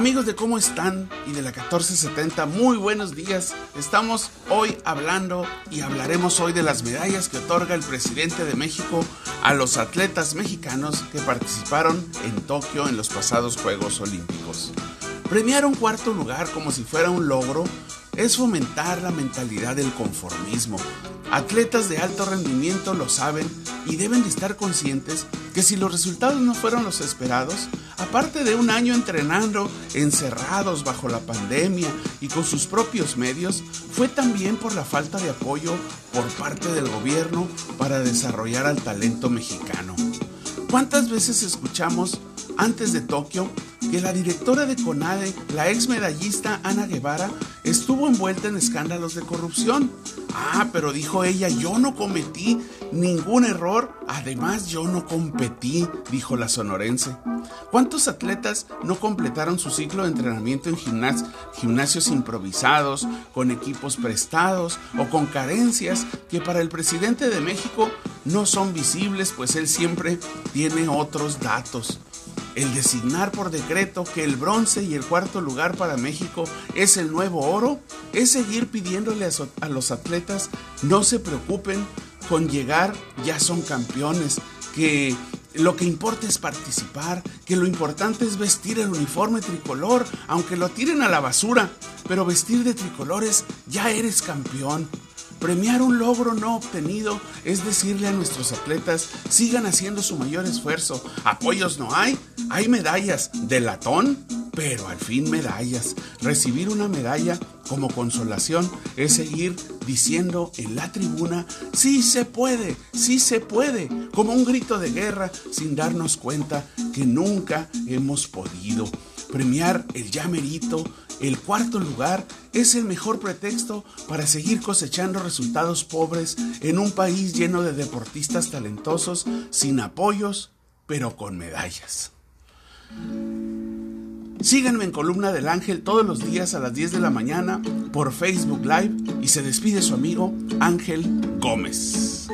Amigos de cómo están y de la 1470, muy buenos días. Estamos hoy hablando y hablaremos hoy de las medallas que otorga el presidente de México a los atletas mexicanos que participaron en Tokio en los pasados Juegos Olímpicos. Premiar un cuarto lugar como si fuera un logro es fomentar la mentalidad del conformismo. Atletas de alto rendimiento lo saben y deben de estar conscientes que si los resultados no fueron los esperados, aparte de un año entrenando encerrados bajo la pandemia y con sus propios medios, fue también por la falta de apoyo por parte del gobierno para desarrollar al talento mexicano. ¿Cuántas veces escuchamos antes de Tokio que la directora de CONADE, la ex medallista Ana Guevara, estuvo envuelta en escándalos de corrupción. Ah, pero dijo ella, yo no cometí ningún error, además yo no competí, dijo la sonorense. ¿Cuántos atletas no completaron su ciclo de entrenamiento en gimnasios improvisados, con equipos prestados o con carencias que para el presidente de México no son visibles, pues él siempre tiene otros datos? El designar por decreto que el bronce y el cuarto lugar para México es el nuevo oro, es seguir pidiéndole a, los atletas no se preocupen con llegar, ya son campeones, que lo que importa es participar, que lo importante es vestir el uniforme tricolor, aunque lo tiren a la basura, pero vestir de tricolores ya eres campeón. Premiar un logro no obtenido es decirle a nuestros atletas, sigan haciendo su mayor esfuerzo. Apoyos no hay, hay medallas de latón, pero al fin medallas. Recibir una medalla como consolación es seguir diciendo en la tribuna, sí se puede, sí se puede, como un grito de guerra sin darnos cuenta que nunca hemos podido. Premiar el ya merito el cuarto lugar es el mejor pretexto para seguir cosechando resultados pobres en un país lleno de deportistas talentosos, sin apoyos, pero con medallas. Síganme en Columna del Ángel todos los días a las 10 de la mañana por Facebook Live y se despide su amigo Ángel Gómez.